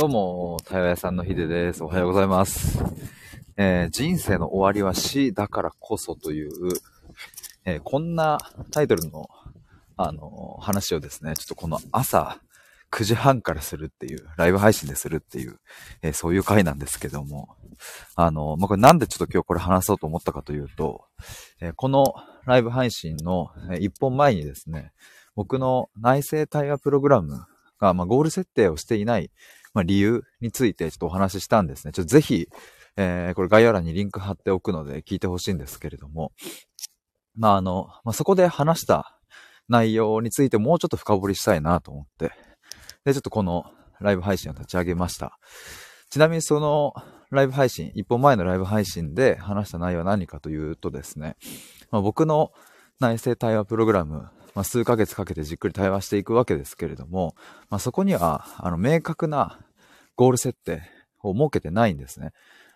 どうも、対話屋さんのヒデです。おはようございます。えー、人生の終わりは死だからこそという、えー、こんなタイトルの、あのー、話をですね、ちょっとこの朝9時半からするっていう、ライブ配信でするっていう、えそういう回なんですけども、あのまあ、これなんでちょっと今日これ話そうと思ったかというと、えこのライブ配信の1本前にですね、僕の内政対話プログラムが、まあ、ゴール設定をしていない、まあ、理由についてちょっとお話ししたんですね。ちょっとぜひ、えー、これ概要欄にリンク貼っておくので聞いてほしいんですけれども、まあ、あの、まあ、そこで話した内容についてもうちょっと深掘りしたいなと思って、で、ちょっとこのライブ配信を立ち上げました。ちなみにそのライブ配信、一本前のライブ配信で話した内容は何かというとですね、まあ、僕の内政対話プログラムまあ、数ヶ月かけてじっくり対話していくわけですけれども、まあ、そこには、あの、明確なゴール設定を設けてないんですね。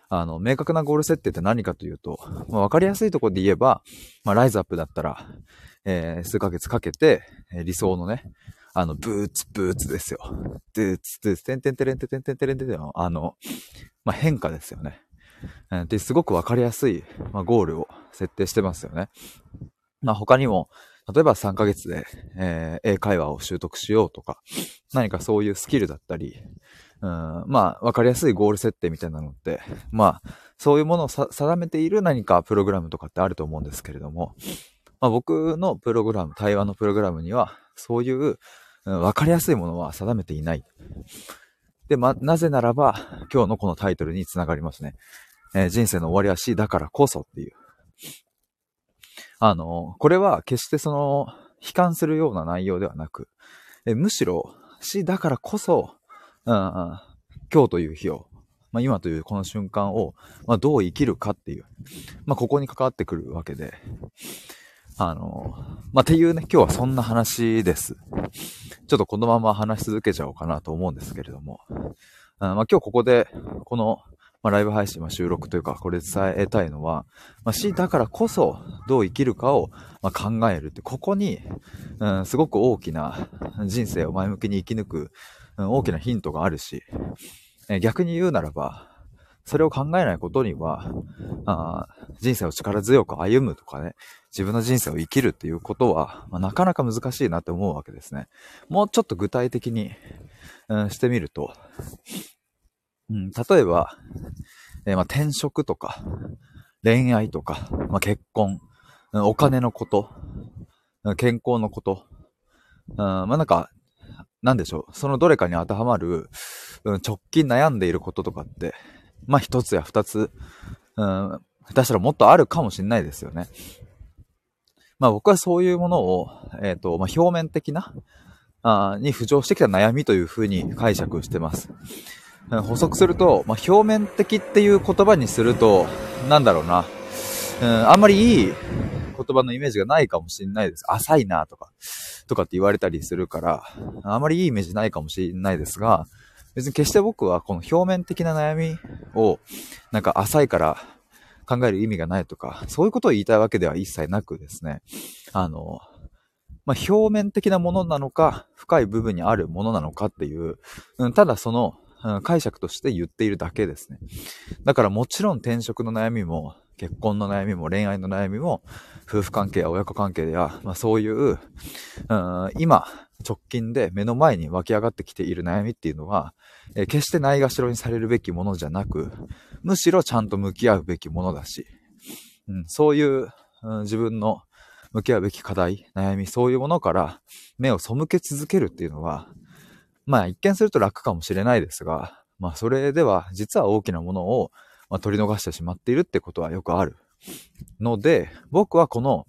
あの、明確なゴール設定って何かというと、まあ、かりやすいところで言えば、まあ、ライズアップだったら、えー、数ヶ月かけて、えー、理想のね、あの、ブーツ、ブーツですよ。ブーツ、ブーツ、てんてんてれんてんてんてんてれんてんの、あの、まあ、変化ですよね。で、すごくわかりやすい、まあ、ゴールを設定してますよね。まあ、他にも、例えば3ヶ月で、えー、英会話を習得しようとか、何かそういうスキルだったり、うん、まあ、わかりやすいゴール設定みたいなのって、まあ、そういうものを定めている何かプログラムとかってあると思うんですけれども、まあ、僕のプログラム、対話のプログラムには、そういう、うん、わかりやすいものは定めていない。で、ま、なぜならば、今日のこのタイトルにつながりますね。えー、人生の終わりは死だからこそっていう。あの、これは決してその、悲観するような内容ではなく、えむしろ死だからこそ、うん、今日という日を、まあ、今というこの瞬間を、まあ、どう生きるかっていう、まあ、ここに関わってくるわけで、あの、まあ、ていうね、今日はそんな話です。ちょっとこのまま話し続けちゃおうかなと思うんですけれども、あまあ、今日ここで、このまあ、ライブ配信、まあ、収録というか、これ伝えたいのは、まあ、死だからこそ、どう生きるかを、ま考えるって、ここに、うん、すごく大きな人生を前向きに生き抜く、うん、大きなヒントがあるし、え逆に言うならば、それを考えないことには、あ人生を力強く歩むとかね、自分の人生を生きるっていうことは、まあ、なかなか難しいなって思うわけですね。もうちょっと具体的に、うん、してみると、うん、例えば、えー、まあ、転職とか、恋愛とか、まあ、結婚、お金のこと、健康のこと、うん、まあ、なんか、なんでしょう。そのどれかに当てはまる、うん、直近悩んでいることとかって、まあ、一つや二つ、うん、下手したらもっとあるかもしれないですよね。まあ僕はそういうものを、えっ、ー、と、まあ表面的な、あに浮上してきた悩みというふうに解釈してます。補足すると、まあ、表面的っていう言葉にすると、なんだろうな、うん、あんまりいい言葉のイメージがないかもしれないです。浅いなとか、とかって言われたりするから、あんまりいいイメージないかもしれないですが、別に決して僕はこの表面的な悩みを、なんか浅いから考える意味がないとか、そういうことを言いたいわけでは一切なくですね、あの、まあ、表面的なものなのか、深い部分にあるものなのかっていう、うん、ただその解釈として言っているだけですね。だからもちろん転職の悩みも、結婚の悩みも、恋愛の悩みも、夫婦関係や親子関係や、まあそういう、うん、今、直近で目の前に湧き上がってきている悩みっていうのは、えー、決してないがしろにされるべきものじゃなく、むしろちゃんと向き合うべきものだし、うん、そういう、うん、自分の向き合うべき課題、悩み、そういうものから目を背け続けるっていうのは、まあ一見すると楽かもしれないですが、まあそれでは実は大きなものを、ま取り逃してしまっているってことはよくある。ので、僕はこの、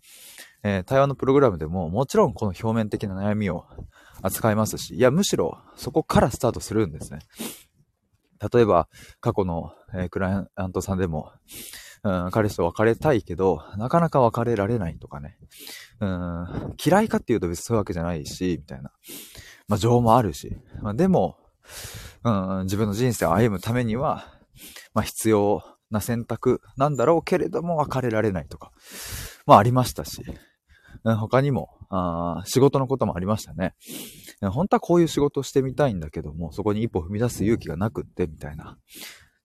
えー、対話のプログラムでももちろんこの表面的な悩みを扱いますし、いやむしろそこからスタートするんですね。例えば過去の、え、クライアントさんでも、うん、彼氏と別れたいけど、なかなか別れられないとかね。うん、嫌いかっていうと別にそういうわけじゃないし、みたいな。まあ、情もあるし、まあ、でも、うん、自分の人生を歩むためには、まあ、必要な選択なんだろうけれども別れられないとか、まあ、ありましたし、うん、他にもあ、仕事のこともありましたね。本当はこういう仕事をしてみたいんだけども、そこに一歩踏み出す勇気がなくって、みたいな。っ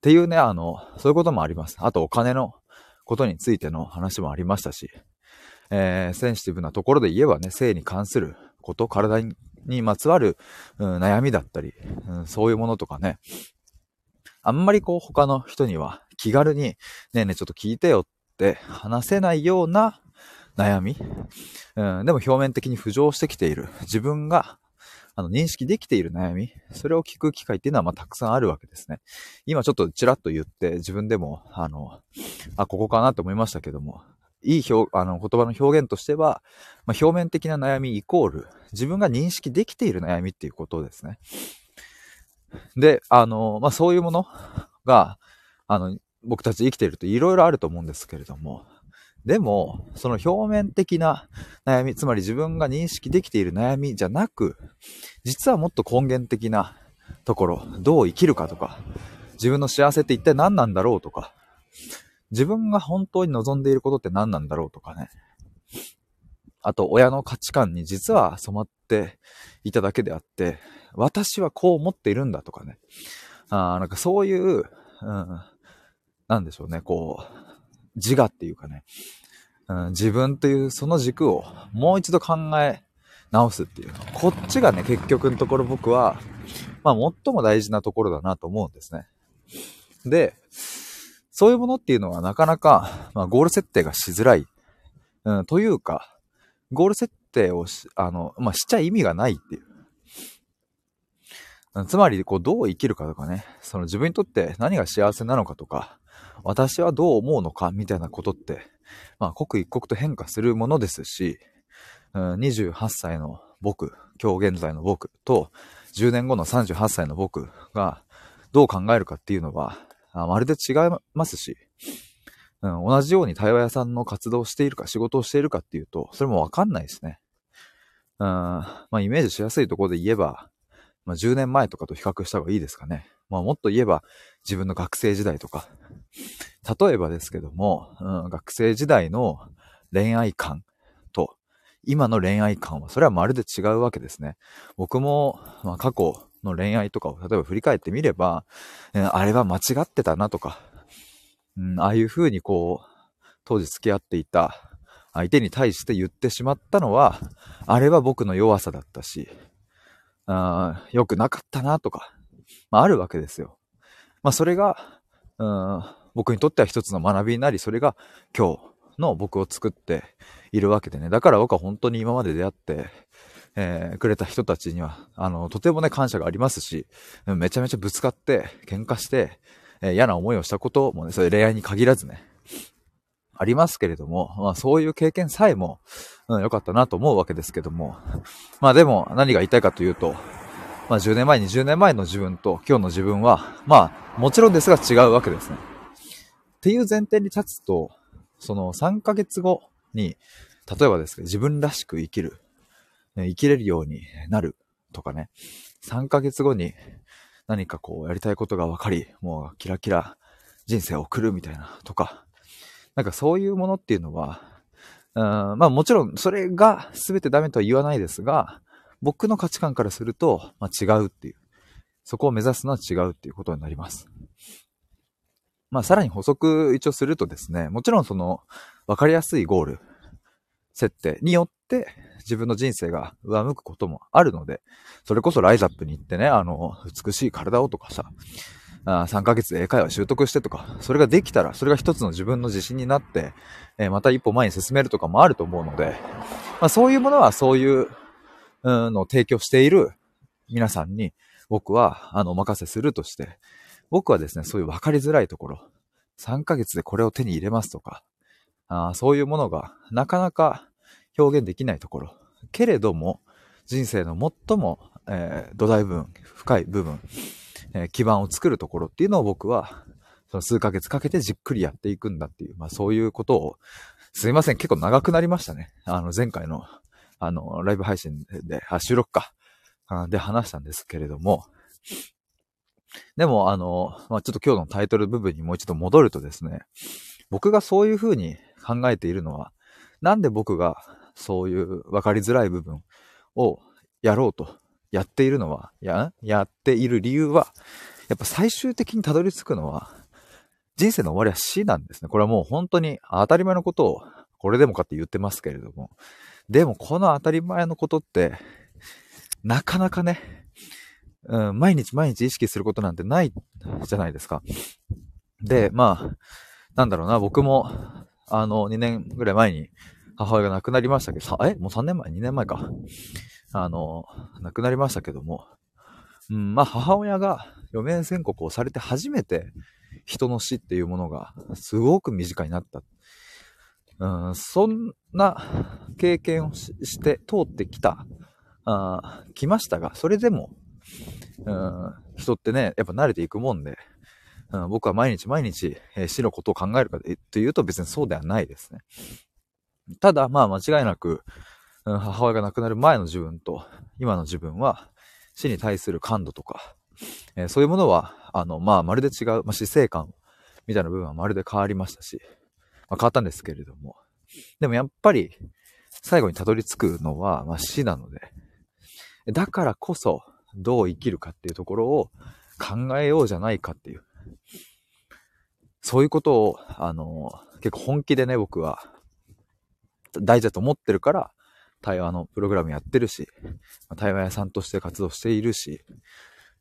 ていうね、あの、そういうこともあります。あとお金のことについての話もありましたし、えー、センシティブなところで言えばね、性に関すること、体ににまつわる、うん、悩みだったり、うん、そういうものとかね、あんまりこう他の人には気軽に、ねえねえちょっと聞いてよって話せないような悩み、うん、でも表面的に浮上してきている。自分があの認識できている悩み、それを聞く機会っていうのはまあたくさんあるわけですね。今ちょっとちらっと言って自分でも、あの、あ、ここかなと思いましたけども、いい表、あの、言葉の表現としては、まあ、表面的な悩みイコール、自分が認識できている悩みっていうことですね。で、あの、まあ、そういうものが、あの、僕たち生きていると色々あると思うんですけれども、でも、その表面的な悩み、つまり自分が認識できている悩みじゃなく、実はもっと根源的なところ、どう生きるかとか、自分の幸せって一体何なんだろうとか、自分が本当に望んでいることって何なんだろうとかね。あと、親の価値観に実は染まっていただけであって、私はこう思っているんだとかね。ああなんかそういう、うん、なんでしょうね、こう、自我っていうかね、うん、自分というその軸をもう一度考え直すっていう。こっちがね、結局のところ僕は、まあ最も大事なところだなと思うんですね。で、そういうものっていうのはなかなか、まあ、ゴール設定がしづらい。うん、というか、ゴール設定をし、あの、まあ、しちゃ意味がないっていう。つまり、こう、どう生きるかとかね、その自分にとって何が幸せなのかとか、私はどう思うのかみたいなことって、まあ、刻一刻と変化するものですし、うん、28歳の僕、今日現在の僕と、10年後の38歳の僕がどう考えるかっていうのは、あまるで違いますし、うん、同じように対話屋さんの活動をしているか、仕事をしているかっていうと、それもわかんないですね。うん、まあ、イメージしやすいところで言えば、まあ、10年前とかと比較した方がいいですかね。まあ、もっと言えば、自分の学生時代とか。例えばですけども、うん、学生時代の恋愛観と、今の恋愛観は、それはまるで違うわけですね。僕も、まあ、過去の恋愛とかを例えば振り返ってみれば、あれは間違ってたなとか、うん、ああいう風にこう、当時付き合っていた相手に対して言ってしまったのは、あれは僕の弱さだったし、あ良くなかったなとか、まあ、あるわけですよ。まあそれが、うん、僕にとっては一つの学びになり、それが今日の僕を作っているわけでね。だから僕は本当に今まで出会って、えー、くれた人たちには、あの、とてもね、感謝がありますし、めちゃめちゃぶつかって、喧嘩して、えー、嫌な思いをしたこともね、それ恋愛に限らずね、ありますけれども、まあそういう経験さえも、うん、良かったなと思うわけですけども、まあでも何が言いたいかというと、まあ10年前、20年前の自分と今日の自分は、まあもちろんですが違うわけですね。っていう前提に立つと、その3ヶ月後に、例えばですけど、自分らしく生きる。生きれるようになるとかね、3ヶ月後に何かこうやりたいことが分かり、もうキラキラ人生を送るみたいなとか、なんかそういうものっていうのは、うんまあもちろんそれが全てダメとは言わないですが、僕の価値観からすると、まあ、違うっていう。そこを目指すのは違うっていうことになります。まあさらに補足一応するとですね、もちろんその分かりやすいゴール設定によって自分の人生が上向くこともあるので、それこそライザップに行ってね、あの、美しい体をとかさ、あ3ヶ月で英会話習得してとか、それができたら、それが一つの自分の自信になって、えー、また一歩前に進めるとかもあると思うので、まあそういうものはそういうのを提供している皆さんに僕は、あの、お任せするとして、僕はですね、そういう分かりづらいところ、3ヶ月でこれを手に入れますとか、あそういうものがなかなか表現できないところ。けれども、人生の最も、えー、土台部分、深い部分、えー、基盤を作るところっていうのを僕は、その数ヶ月かけてじっくりやっていくんだっていう、まあそういうことを、すいません、結構長くなりましたね。あの、前回の、あの、ライブ配信で、あ、収録か、で話したんですけれども、でも、あの、まあ、ちょっと今日のタイトル部分にもう一度戻るとですね、僕がそういうふうに考えているのは、なんで僕がそういう分かりづらい部分をやろうとやっているのは、や、やっている理由は、やっぱ最終的にたどり着くのは、人生の終わりは死なんですね。これはもう本当に当たり前のことを、これでもかって言ってますけれども。でもこの当たり前のことって、なかなかね、うん、毎日毎日意識することなんてないじゃないですか。で、まあ、なんだろうな、僕も、あの、2年ぐらい前に母親が亡くなりましたけど、さえもう3年前 ?2 年前か。あの、亡くなりましたけども、うん、まあ母親が余命宣告をされて初めて人の死っていうものがすごく身近になった。うん、そんな経験をして通ってきた、あ来ましたが、それでも、うん、人ってね、やっぱ慣れていくもんで、うん、僕は毎日毎日、えー、死のことを考えるかというと別にそうではないですね。ただ、まあ間違いなく、母親が亡くなる前の自分と今の自分は死に対する感度とか、えー、そういうものは、あの、まあまるで違う、まあ、死生観みたいな部分はまるで変わりましたし、まあ、変わったんですけれども、でもやっぱり最後にたどり着くのは、まあ、死なので、だからこそどう生きるかっていうところを考えようじゃないかっていう、そういうことを、あの、結構本気でね、僕は大事だと思ってるから、対話のプログラムやってるし、対話屋さんとして活動しているし、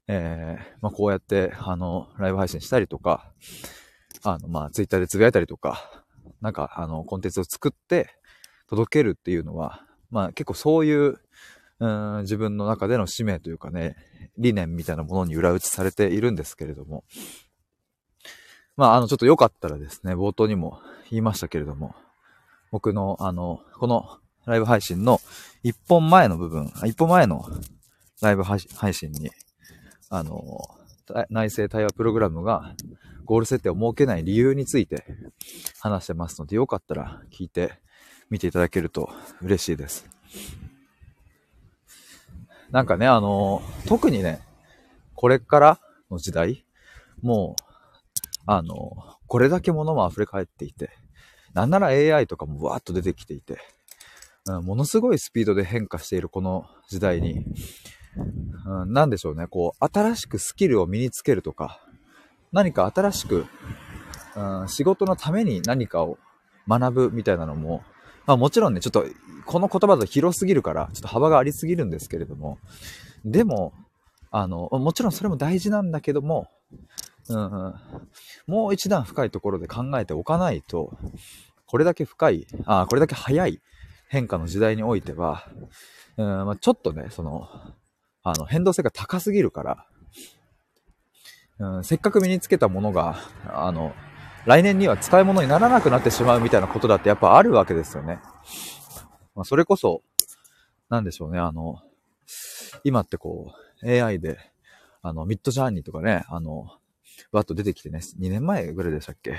えー、まあ、こうやって、あの、ライブ配信したりとか、あの、まあ、ツイッターでつぶやいたりとか、なんか、あの、コンテンツを作って届けるっていうのは、まあ、結構そういう、うん、自分の中での使命というかね、理念みたいなものに裏打ちされているんですけれども、まあ、あの、ちょっとよかったらですね、冒頭にも言いましたけれども、僕の、あの、このライブ配信の一本前の部分、一本前のライブ配信に、あの、内政対話プログラムがゴール設定を設けない理由について話してますので、よかったら聞いてみていただけると嬉しいです。なんかね、あの、特にね、これからの時代、もう、あの、これだけ物も溢れ返っていて、なんなら AI とかもわーっと出てきていて、うん、ものすごいスピードで変化しているこの時代に、うん、なんでしょうね、こう、新しくスキルを身につけるとか、何か新しく、うん、仕事のために何かを学ぶみたいなのも、まあもちろんね、ちょっと、この言葉だと広すぎるから、ちょっと幅がありすぎるんですけれども、でも、あの、もちろんそれも大事なんだけども、うん、うん、もう一段深いところで考えておかないと、これだけ深い、あこれだけ早い変化の時代においては、うんまあ、ちょっとね、その、あの、変動性が高すぎるから、うん、せっかく身につけたものが、あの、来年には使い物にならなくなってしまうみたいなことだってやっぱあるわけですよね。まあ、それこそ、なんでしょうね、あの、今ってこう、AI で、あの、ミッドジャーニーとかね、あの、わっと出てきてね、2年前ぐらいでしたっけ？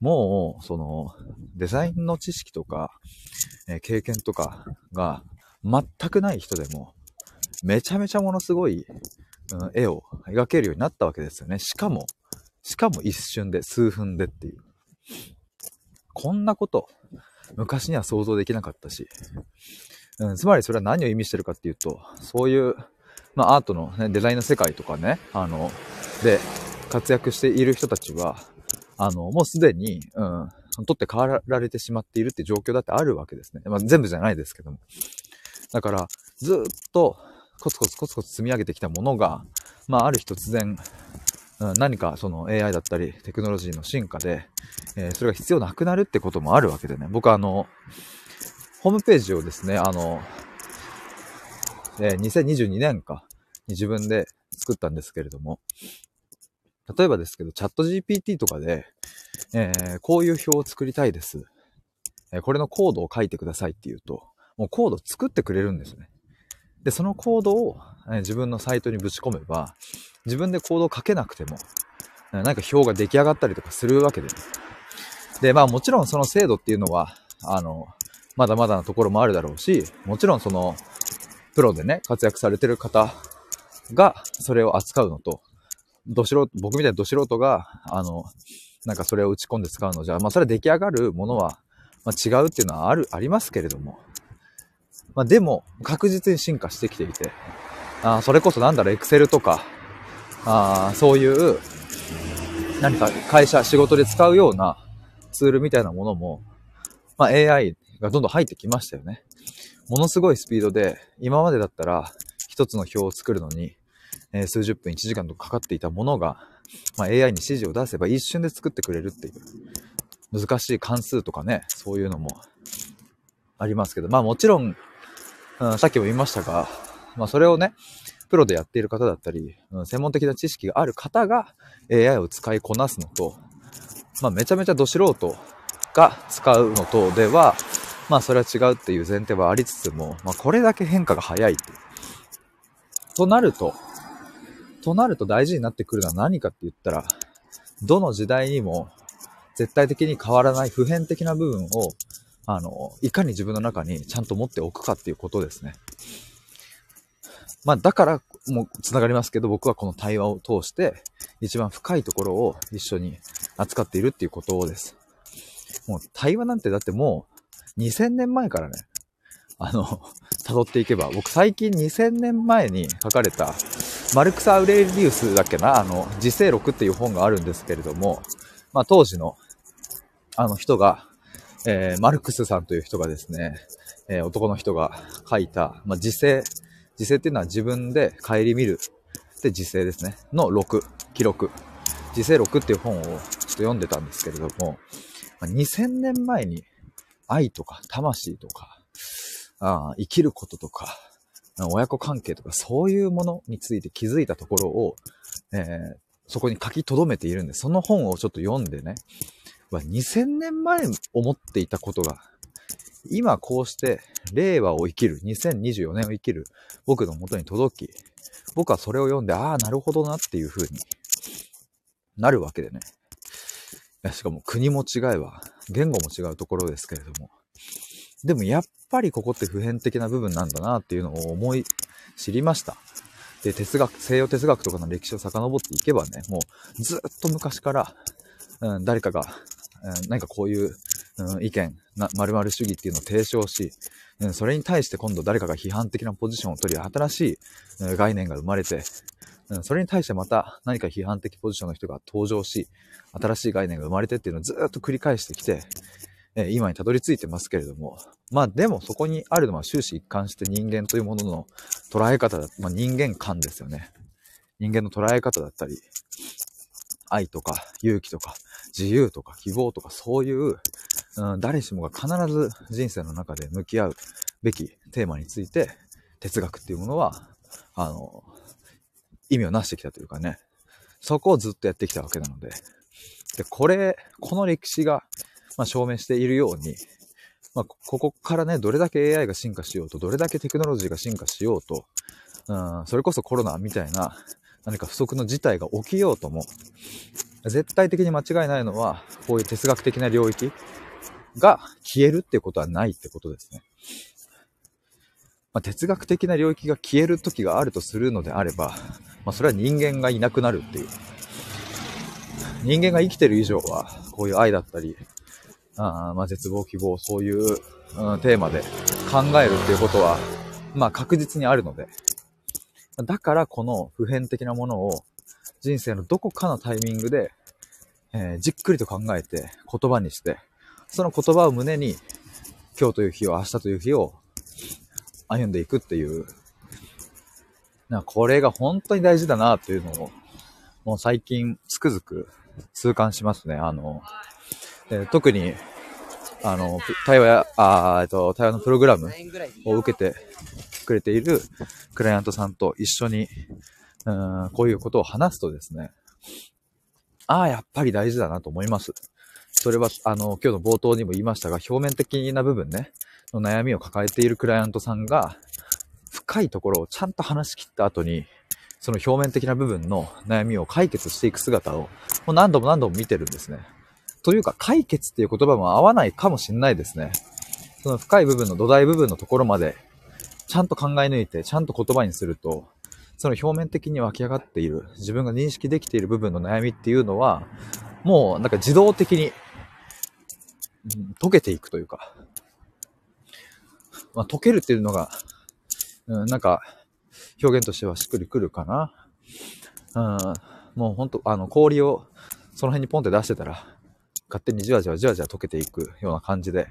もう、その、デザインの知識とか、えー、経験とかが全くない人でも、めちゃめちゃものすごい、うん、絵を描けるようになったわけですよね。しかも、しかも一瞬で、数分でっていう。こんなこと、昔には想像できなかったし、うん、つまりそれは何を意味してるかっていうと、そういう、まあアートの、ね、デザインの世界とかね、あの、で、活躍している人たちは、あの、もうすでに、うん、取って代わられてしまっているって状況だってあるわけですね。まあ、全部じゃないですけども。だから、ずっとコツコツコツコツ積み上げてきたものが、まあ、ある日突然、うん、何かその AI だったりテクノロジーの進化で、えー、それが必要なくなるってこともあるわけでね。僕はあの、ホームページをですね、あの、えー、2022年かに自分で作ったんですけれども、例えばですけど、チャット GPT とかで、えー、こういう表を作りたいです。えー、これのコードを書いてくださいって言うと、もうコード作ってくれるんですね。で、そのコードを、えー、自分のサイトにぶち込めば、自分でコードを書けなくても、え、なんか表が出来上がったりとかするわけです。で、まあもちろんその精度っていうのは、あの、まだまだなところもあるだろうし、もちろんその、プロでね、活躍されてる方がそれを扱うのと、ど素人、僕みたいなど素人が、あの、なんかそれを打ち込んで使うのじゃ、まあそれは出来上がるものは、まあ、違うっていうのはある、ありますけれども、まあでも確実に進化してきていて、あそれこそなんだろう、エクセルとか、あそういう何か会社、仕事で使うようなツールみたいなものも、まあ、AI がどんどん入ってきましたよね。ものすごいスピードで、今までだったら一つの表を作るのに、えー、数十分、1時間とかかかっていたものが、まあ、AI に指示を出せば一瞬で作ってくれるっていう、難しい関数とかね、そういうのもありますけど、まあもちろん、うん、さっきも言いましたが、まあそれをね、プロでやっている方だったり、うん、専門的な知識がある方が AI を使いこなすのと、まあめちゃめちゃど素人が使うのとでは、まあそれは違うっていう前提はありつつも、まあこれだけ変化が早いって。となると、となると大事になってくるのは何かって言ったら、どの時代にも絶対的に変わらない普遍的な部分をあの、いかに自分の中にちゃんと持っておくかっていうことですね。まあ、だからもつながりますけど、僕はこの対話を通して、一番深いところを一緒に扱っているっていうことです。もう対話なんてだってもう2000年前からね、あの、辿っていけば、僕最近2000年前に書かれた、マルクス・アウレリウスだっけな、あの、時世録っていう本があるんですけれども、まあ当時の、あの人が、えー、マルクスさんという人がですね、えー、男の人が書いた、まあ、時勢、時勢っていうのは自分で顧みる。で、時勢ですね。の録、記録。時勢録っていう本をちょっと読んでたんですけれども、まあ、2000年前に愛とか魂とか、あ生きることとか、親子関係とかそういうものについて気づいたところを、えー、そこに書き留めているんで、その本をちょっと読んでね、2000年前思っていたことが、今こうして令和を生きる、2024年を生きる僕の元に届き、僕はそれを読んで、ああ、なるほどなっていう風になるわけでね。しかも国も違えば、言語も違うところですけれども。でもやっぱりここって普遍的な部分なんだなっていうのを思い知りました。で、哲学、西洋哲学とかの歴史を遡っていけばね、もうずっと昔から、うん、誰かが何かこういう、うん、意見、な、〇〇主義っていうのを提唱し、うん、それに対して今度誰かが批判的なポジションを取り、新しい、うん、概念が生まれて、うん、それに対してまた何か批判的ポジションの人が登場し、新しい概念が生まれてっていうのをずっと繰り返してきて、え今にたどり着いてますけれども、まあでもそこにあるのは終始一貫して人間というものの捉え方だ、まあ人間観ですよね。人間の捉え方だったり、愛とか勇気とか自由とか希望とかそういう、うん、誰しもが必ず人生の中で向き合うべきテーマについて哲学っていうものは、あの、意味をなしてきたというかね、そこをずっとやってきたわけなので、で、これ、この歴史が、まあ、証明しているように、まあ、ここからね、どれだけ AI が進化しようと、どれだけテクノロジーが進化しようと、うん、それこそコロナみたいな何か不測の事態が起きようとも、絶対的に間違いないのは、こういう哲学的な領域が消えるってことはないってことですね。まあ、哲学的な領域が消える時があるとするのであれば、まあ、それは人間がいなくなるっていう。人間が生きてる以上は、こういう愛だったり、あまあ、絶望、希望、そういう、うん、テーマで考えるっていうことは、まあ確実にあるので、だからこの普遍的なものを人生のどこかのタイミングで、えー、じっくりと考えて言葉にして、その言葉を胸に今日という日を明日という日を歩んでいくっていう、なこれが本当に大事だなっていうのを、もう最近つくづく痛感しますね。あの、え、特に、あの、対話や、あえっと、対話のプログラムを受けてくれているクライアントさんと一緒に、うん、こういうことを話すとですね、ああ、やっぱり大事だなと思います。それは、あの、今日の冒頭にも言いましたが、表面的な部分ね、の悩みを抱えているクライアントさんが、深いところをちゃんと話し切った後に、その表面的な部分の悩みを解決していく姿を、もう何度も何度も見てるんですね。というか、解決っていう言葉も合わないかもしんないですね。その深い部分の土台部分のところまでちゃんと考え抜いて、ちゃんと言葉にすると、その表面的に湧き上がっている、自分が認識できている部分の悩みっていうのは、もうなんか自動的に、うん、溶けていくというか、まあ、溶けるっていうのが、うん、なんか、表現としてはしっくりくるかな。うん、もうほんと、あの、氷をその辺にポンって出してたら、勝手にじわじわじわじわ溶けていくような感じで、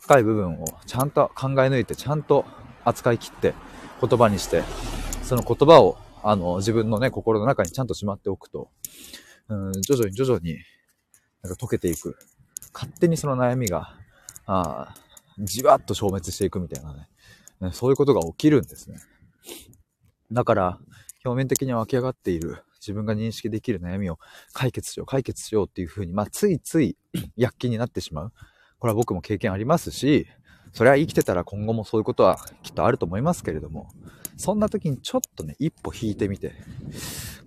深い部分をちゃんと考え抜いて、ちゃんと扱い切って言葉にして、その言葉を、あの、自分のね、心の中にちゃんとしまっておくと、うん、徐々に徐々に、なんか溶けていく。勝手にその悩みが、あじわっと消滅していくみたいなね、ねそういうことが起きるんですね。だから、表面的に湧き上がっている自分が認識できる悩みを解決しよう、解決しようっていうふうに、まあ、ついつい 躍起になってしまう。これは僕も経験ありますし、それは生きてたら今後もそういうことはきっとあると思いますけれども、そんな時にちょっとね、一歩引いてみて、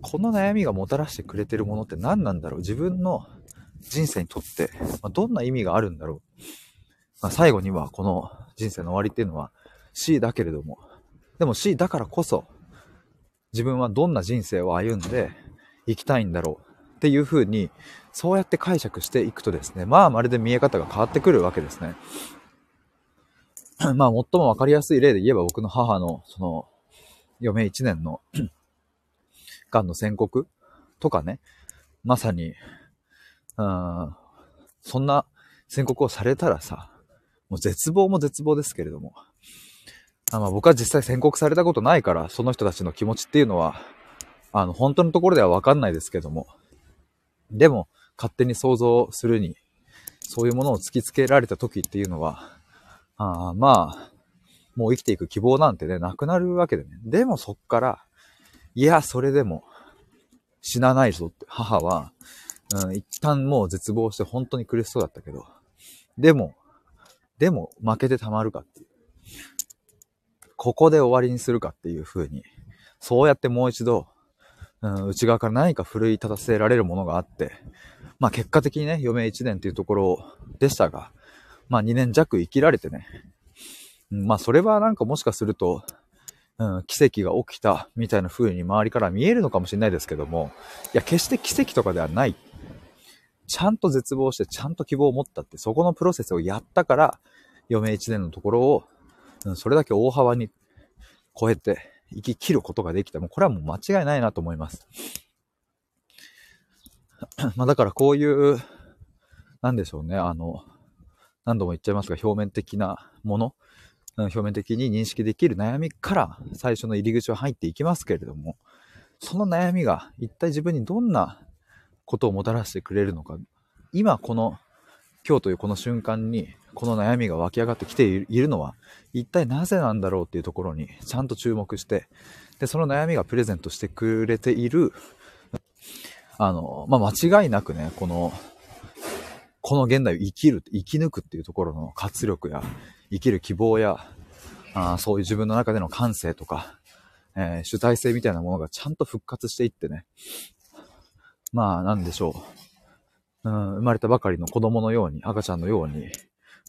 この悩みがもたらしてくれてるものって何なんだろう？自分の人生にとって、まあ、どんな意味があるんだろう、まあ、最後にはこの人生の終わりっていうのは C だけれども、でも C だからこそ、自分はどんな人生を歩んで生きたいんだろうっていうふうに、そうやって解釈していくとですね、まあまるで見え方が変わってくるわけですね。まあ最もわかりやすい例で言えば僕の母のその余命1年の 癌の宣告とかね、まさに、うん、そんな宣告をされたらさ、もう絶望も絶望ですけれども、あまあ僕は実際宣告されたことないから、その人たちの気持ちっていうのは、あの、本当のところではわかんないですけども、でも、勝手に想像するに、そういうものを突きつけられた時っていうのは、あまあ、もう生きていく希望なんてね、なくなるわけでね。でもそっから、いや、それでも、死なないぞって、母は、うん、一旦もう絶望して本当に苦しそうだったけど、でも、でも負けてたまるかっていう。ここで終わりにするかっていう風に、そうやってもう一度、うん、内側から何か奮い立たせられるものがあって、まあ結果的にね、余命1年っていうところでしたが、まあ2年弱生きられてね、うん、まあそれはなんかもしかすると、うん、奇跡が起きたみたいな風に周りから見えるのかもしれないですけども、いや決して奇跡とかではない。ちゃんと絶望して、ちゃんと希望を持ったって、そこのプロセスをやったから、余命1年のところをうん、それだけ大幅に超えて生き切ることができた。もうこれはもう間違いないなと思います。まあだからこういう、なんでしょうね、あの、何度も言っちゃいますが、表面的なもの、表面的に認識できる悩みから最初の入り口は入っていきますけれども、その悩みが一体自分にどんなことをもたらしてくれるのか、今この、今日というこの瞬間にこの悩みが湧き上がってきているのは、一体なぜなんだろうっていうところにちゃんと注目して、で、その悩みがプレゼントしてくれている、あの、まあ、間違いなくね、この、この現代を生きる、生き抜くっていうところの活力や、生きる希望や、あそういう自分の中での感性とか、えー、主体性みたいなものがちゃんと復活していってね、まあ、なんでしょう。うん、生まれたばかりの子供のように、赤ちゃんのように、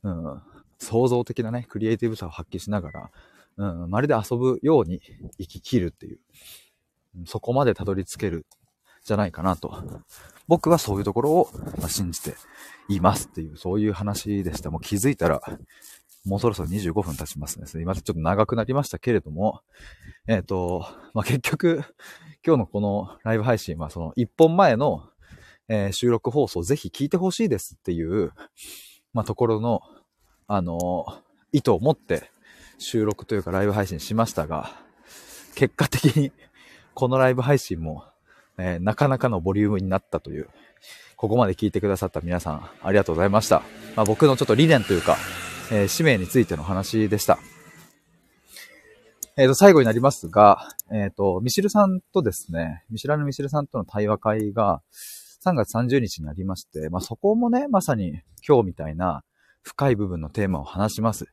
うん、創造的なね、クリエイティブさを発揮しながら、うん、まるで遊ぶように生き切るっていう、そこまでたどり着けるじゃないかなと。僕はそういうところを信じていますっていう、そういう話でした。もう気づいたら、もうそろそろ25分経ちますね。すいません。ちょっと長くなりましたけれども、えっ、ー、と、まあ、結局、今日のこのライブ配信はその1本前の、えー、収録放送ぜひ聞いてほしいですっていう、まあ、ところの、あの、意図を持って収録というかライブ配信しましたが、結果的にこのライブ配信も、えー、なかなかのボリュームになったという、ここまで聞いてくださった皆さん、ありがとうございました。まあ、僕のちょっと理念というか、えー、使命についての話でした。えっ、ー、と、最後になりますが、えっ、と、ミシルさんとですね、ミシラのミシルさんとの対話会が、3月30日になりまして、まあ、そこもね、まさに今日みたいな深い部分のテーマを話します。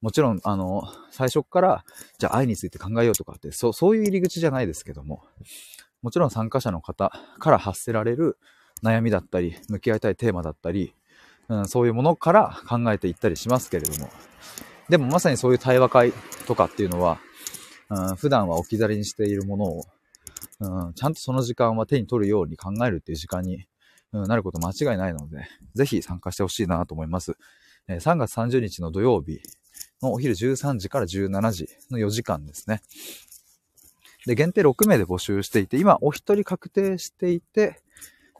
もちろん、あの、最初から、じゃあ愛について考えようとかって、そう、そういう入り口じゃないですけども、もちろん参加者の方から発せられる悩みだったり、向き合いたいテーマだったり、うん、そういうものから考えていったりしますけれども、でもまさにそういう対話会とかっていうのは、うん、普段は置き去りにしているものをうん、ちゃんとその時間は手に取るように考えるっていう時間に、うん、なること間違いないので、ぜひ参加してほしいなと思います。えー、3月30日の土曜日のお昼13時から17時の4時間ですね。で、限定6名で募集していて、今お一人確定していて、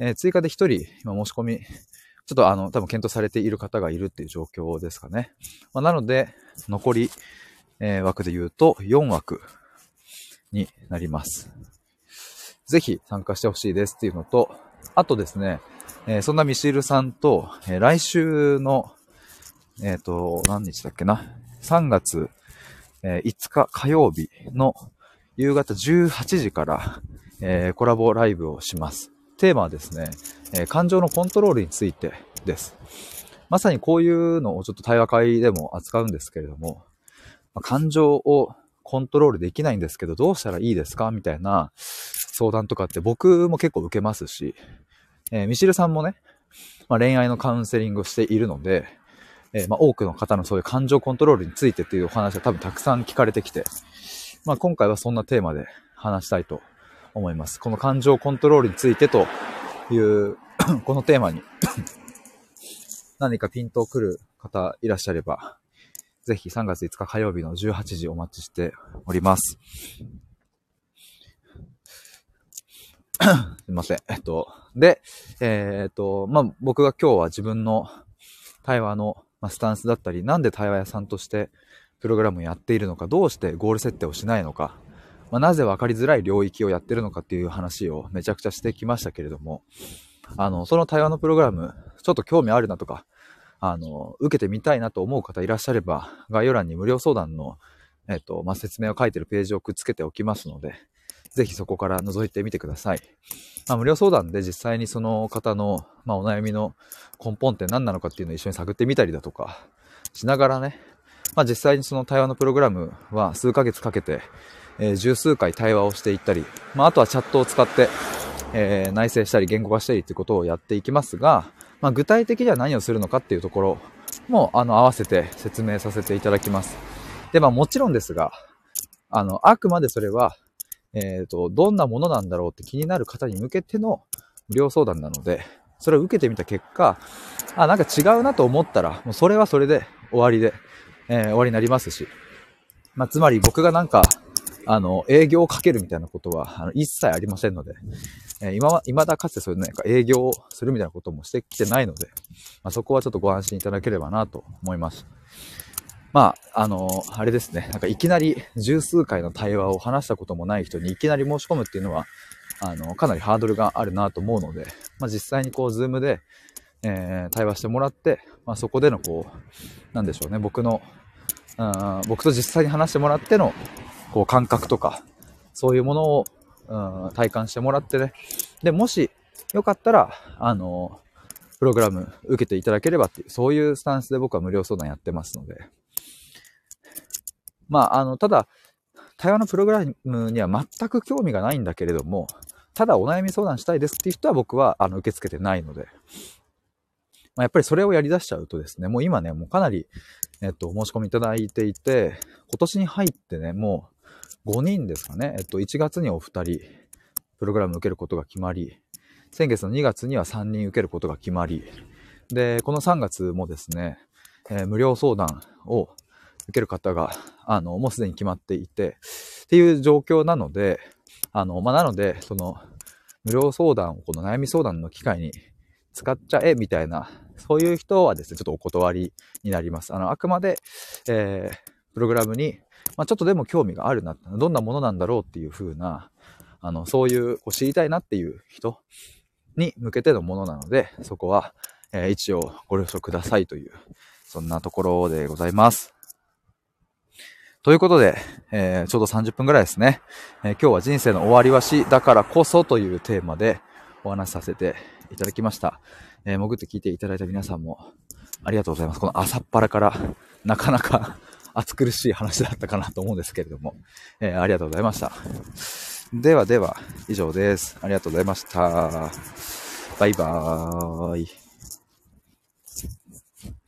えー、追加で一人、今申し込み、ちょっとあの、多分検討されている方がいるっていう状況ですかね。まあ、なので、残り、えー、枠で言うと4枠になります。ぜひ参加してほしいですっていうのと、あとですね、えー、そんなミシルさんと、えー、来週の、えっ、ー、と、何日だっけな、3月、え5日火曜日の夕方18時から、えコラボライブをします。テーマはですね、え感情のコントロールについてです。まさにこういうのをちょっと対話会でも扱うんですけれども、感情をコントロールできないんですけど、どうしたらいいですかみたいな相談とかって僕も結構受けますし、えー、ミシルさんもね、まあ、恋愛のカウンセリングをしているので、えー、まあ、多くの方のそういう感情コントロールについてっていうお話は多分たくさん聞かれてきて、まあ、今回はそんなテーマで話したいと思います。この感情コントロールについてという このテーマに 何かピンとくる方いらっしゃれば、ぜひ3月5日火曜日の18時お待ちしております。すいません。えっと、で、えー、っと、まあ、僕が今日は自分の対話のスタンスだったり、なんで対話屋さんとしてプログラムをやっているのか、どうしてゴール設定をしないのか、まあ、なぜ分かりづらい領域をやってるのかっていう話をめちゃくちゃしてきましたけれども、あの、その対話のプログラム、ちょっと興味あるなとか、あの、受けてみたいなと思う方いらっしゃれば、概要欄に無料相談の、えっと、まあ、説明を書いてるページをくっつけておきますので、ぜひそこから覗いてみてください。まあ、無料相談で実際にその方の、まあ、お悩みの根本って何なのかっていうのを一緒に探ってみたりだとかしながらね、まあ、実際にその対話のプログラムは数ヶ月かけて、えー、十数回対話をしていったり、まあ、あとはチャットを使って、えー、内製したり言語化したりっていうことをやっていきますが、まあ、具体的には何をするのかっていうところも、あの、合わせて説明させていただきます。で、まあ、もちろんですが、あの、あくまでそれは、えっ、ー、と、どんなものなんだろうって気になる方に向けての無料相談なので、それを受けてみた結果、あ、なんか違うなと思ったら、もうそれはそれで終わりで、えー、終わりになりますし、まあ、つまり僕がなんか、あの、営業をかけるみたいなことは、あの、一切ありませんので、えー、今は、未だかつてそういうなんか営業をするみたいなこともしてきてないので、まあ、そこはちょっとご安心いただければなと思います。まあ、あの、あれですね、なんかいきなり十数回の対話を話したこともない人にいきなり申し込むっていうのは、あの、かなりハードルがあるなと思うので、まあ実際にこう、ズームで、えー、対話してもらって、まあそこでのこう、なんでしょうね、僕の、うん、僕と実際に話してもらっての、こう感覚とか、そういうものを、うん、体感してもらってね。で、もしよかったら、あの、プログラム受けていただければっていう、そういうスタンスで僕は無料相談やってますので。まあ、あの、ただ、対話のプログラムには全く興味がないんだけれども、ただお悩み相談したいですっていう人は僕はあの受け付けてないので、まあ、やっぱりそれをやり出しちゃうとですね、もう今ね、もうかなり、えっと、申し込みいただいていて、今年に入ってね、もう、5人ですかね。えっと、1月にお二人、プログラム受けることが決まり、先月の2月には3人受けることが決まり、で、この3月もですね、えー、無料相談を受ける方が、あの、もうすでに決まっていて、っていう状況なので、あの、まあ、なので、その、無料相談をこの悩み相談の機会に使っちゃえ、みたいな、そういう人はですね、ちょっとお断りになります。あの、あくまで、えー、プログラムにまあ、ちょっとでも興味があるな、どんなものなんだろうっていう風な、あの、そういう、こう知りたいなっていう人に向けてのものなので、そこは、えー、一応ご了承くださいという、そんなところでございます。ということで、えー、ちょうど30分ぐらいですね、えー、今日は人生の終わりは死だからこそというテーマでお話しさせていただきました。えー、潜って聞いていただいた皆さんもありがとうございます。この朝っぱらからなかなか 暑苦しい話だったかなと思うんですけれども、えー、ありがとうございました。ではでは、以上です。ありがとうございました。バイバーイ。